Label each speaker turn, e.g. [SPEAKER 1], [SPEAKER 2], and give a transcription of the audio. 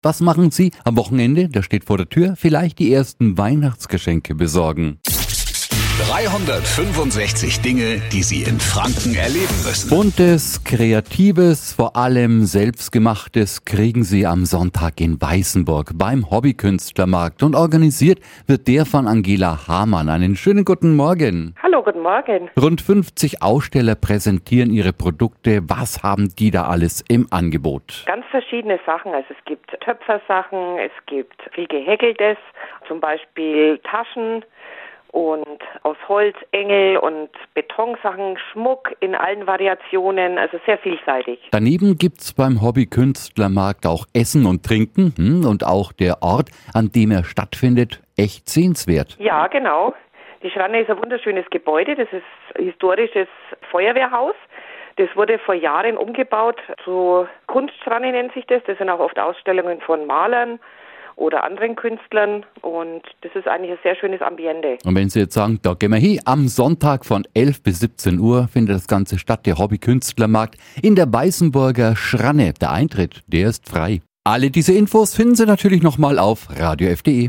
[SPEAKER 1] Was machen Sie am Wochenende? Da steht vor der Tür. Vielleicht die ersten Weihnachtsgeschenke besorgen.
[SPEAKER 2] 365 Dinge, die Sie in Franken erleben müssen.
[SPEAKER 1] Buntes, Kreatives, vor allem Selbstgemachtes kriegen Sie am Sonntag in Weißenburg beim Hobbykünstlermarkt und organisiert wird der von Angela Hamann. Einen schönen guten Morgen.
[SPEAKER 3] Hallo, guten Morgen.
[SPEAKER 1] Rund 50 Aussteller präsentieren ihre Produkte. Was haben die da alles im Angebot?
[SPEAKER 3] Ganz verschiedene Sachen. Also es gibt Töpfersachen, es gibt viel Gehäkeltes, zum Beispiel Taschen, und aus Holz, Engel und Betonsachen, Schmuck in allen Variationen, also sehr vielseitig.
[SPEAKER 1] Daneben gibt's beim Hobbykünstlermarkt auch Essen und Trinken hm, und auch der Ort, an dem er stattfindet, echt sehenswert.
[SPEAKER 3] Ja, genau. Die Schranne ist ein wunderschönes Gebäude, das ist ein historisches Feuerwehrhaus. Das wurde vor Jahren umgebaut zu Kunstschranne nennt sich das. Das sind auch oft Ausstellungen von Malern oder anderen Künstlern und das ist eigentlich ein sehr schönes Ambiente.
[SPEAKER 1] Und wenn Sie jetzt sagen, da gehen wir hin, am Sonntag von 11 bis 17 Uhr findet das Ganze statt, der Hobbykünstlermarkt in der Weißenburger Schranne. Der Eintritt, der ist frei. Alle diese Infos finden Sie natürlich nochmal auf radiof.de.